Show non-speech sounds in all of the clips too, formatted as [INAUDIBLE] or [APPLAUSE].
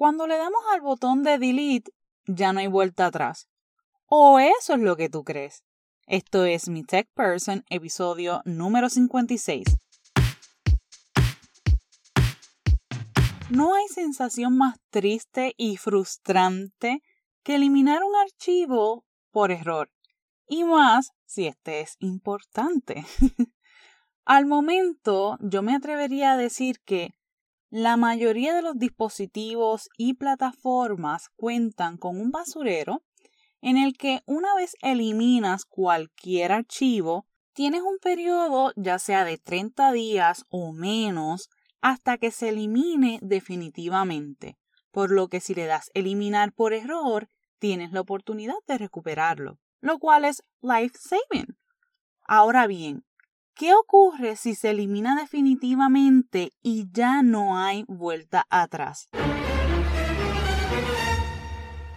Cuando le damos al botón de delete, ya no hay vuelta atrás. ¿O eso es lo que tú crees? Esto es Mi Tech Person, episodio número 56. No hay sensación más triste y frustrante que eliminar un archivo por error, y más si este es importante. [LAUGHS] Al momento, yo me atrevería a decir que la mayoría de los dispositivos y plataformas cuentan con un basurero en el que una vez eliminas cualquier archivo, tienes un periodo ya sea de 30 días o menos hasta que se elimine definitivamente, por lo que si le das eliminar por error, tienes la oportunidad de recuperarlo, lo cual es life saving. Ahora bien, ¿Qué ocurre si se elimina definitivamente y ya no hay vuelta atrás?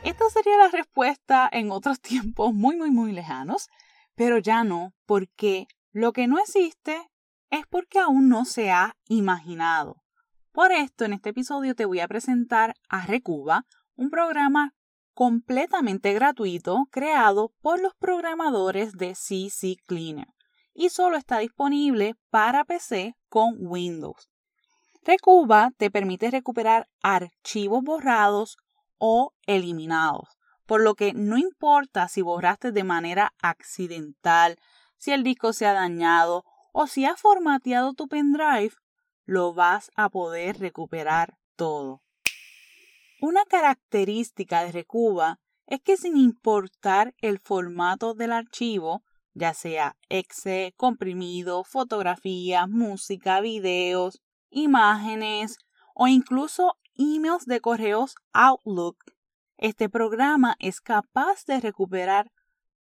Esta sería la respuesta en otros [LAUGHS] tiempos muy, muy, muy lejanos, pero ya no, porque lo que no existe es porque aún no se ha imaginado. Por esto, en este episodio te voy a presentar a Recuba, un programa completamente gratuito creado por los programadores de CC Cleaner y solo está disponible para PC con Windows. Recuba te permite recuperar archivos borrados o eliminados, por lo que no importa si borraste de manera accidental, si el disco se ha dañado o si has formateado tu pendrive, lo vas a poder recuperar todo. Una característica de Recuba es que sin importar el formato del archivo, ya sea exe, comprimido, fotografías, música, videos, imágenes o incluso emails de correos Outlook, este programa es capaz de recuperar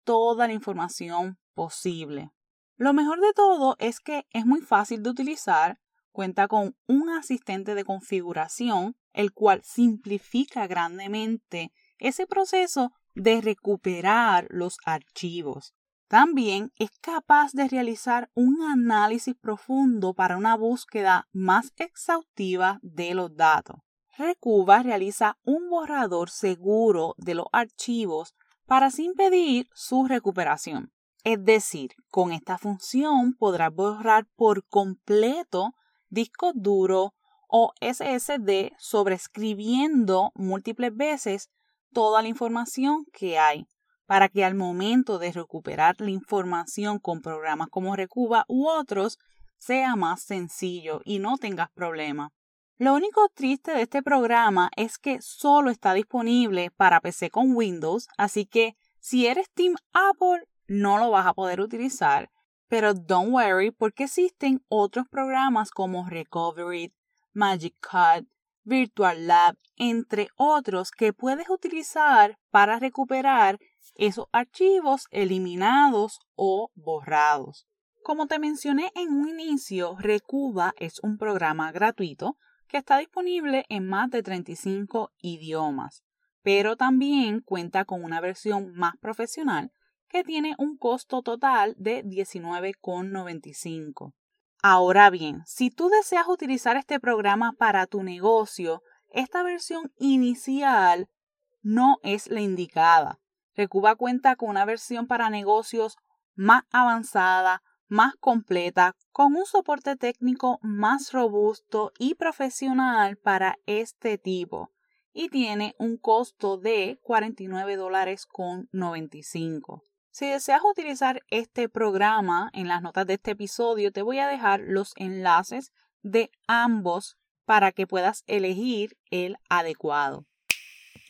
toda la información posible. Lo mejor de todo es que es muy fácil de utilizar, cuenta con un asistente de configuración, el cual simplifica grandemente ese proceso de recuperar los archivos. También es capaz de realizar un análisis profundo para una búsqueda más exhaustiva de los datos. Recuba realiza un borrador seguro de los archivos para así impedir su recuperación. Es decir, con esta función podrás borrar por completo discos duros o SSD sobrescribiendo múltiples veces toda la información que hay para que al momento de recuperar la información con programas como Recuba u otros sea más sencillo y no tengas problema. Lo único triste de este programa es que solo está disponible para PC con Windows, así que si eres Team Apple no lo vas a poder utilizar, pero don't worry porque existen otros programas como Recovery, Magic Cut, Virtual Lab, entre otros que puedes utilizar para recuperar esos archivos eliminados o borrados. Como te mencioné en un inicio, Recuba es un programa gratuito que está disponible en más de 35 idiomas, pero también cuenta con una versión más profesional que tiene un costo total de 19,95. Ahora bien, si tú deseas utilizar este programa para tu negocio, esta versión inicial no es la indicada, Recuba cuenta con una versión para negocios más avanzada, más completa, con un soporte técnico más robusto y profesional para este tipo y tiene un costo de 49 dólares con 95. Si deseas utilizar este programa en las notas de este episodio, te voy a dejar los enlaces de ambos para que puedas elegir el adecuado.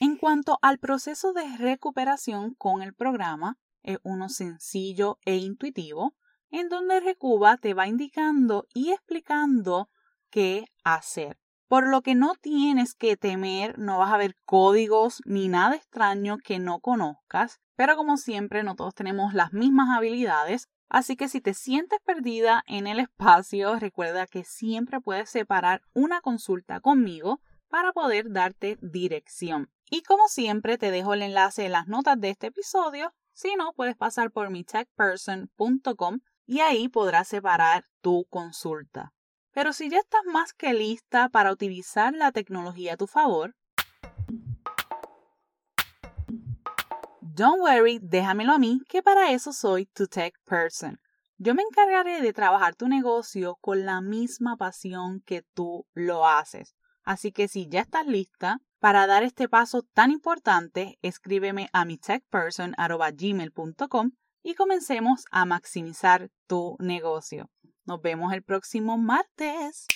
En cuanto al proceso de recuperación con el programa, es uno sencillo e intuitivo, en donde Recuba te va indicando y explicando qué hacer. Por lo que no tienes que temer, no vas a ver códigos ni nada extraño que no conozcas, pero como siempre no todos tenemos las mismas habilidades, así que si te sientes perdida en el espacio, recuerda que siempre puedes separar una consulta conmigo para poder darte dirección. Y como siempre te dejo el enlace en las notas de este episodio, si no puedes pasar por mitechperson.com y ahí podrás separar tu consulta. Pero si ya estás más que lista para utilizar la tecnología a tu favor, don't worry, déjamelo a mí, que para eso soy tu tech person. Yo me encargaré de trabajar tu negocio con la misma pasión que tú lo haces. Así que si ya estás lista, para dar este paso tan importante, escríbeme a mi techperson.gmail.com y comencemos a maximizar tu negocio. Nos vemos el próximo martes.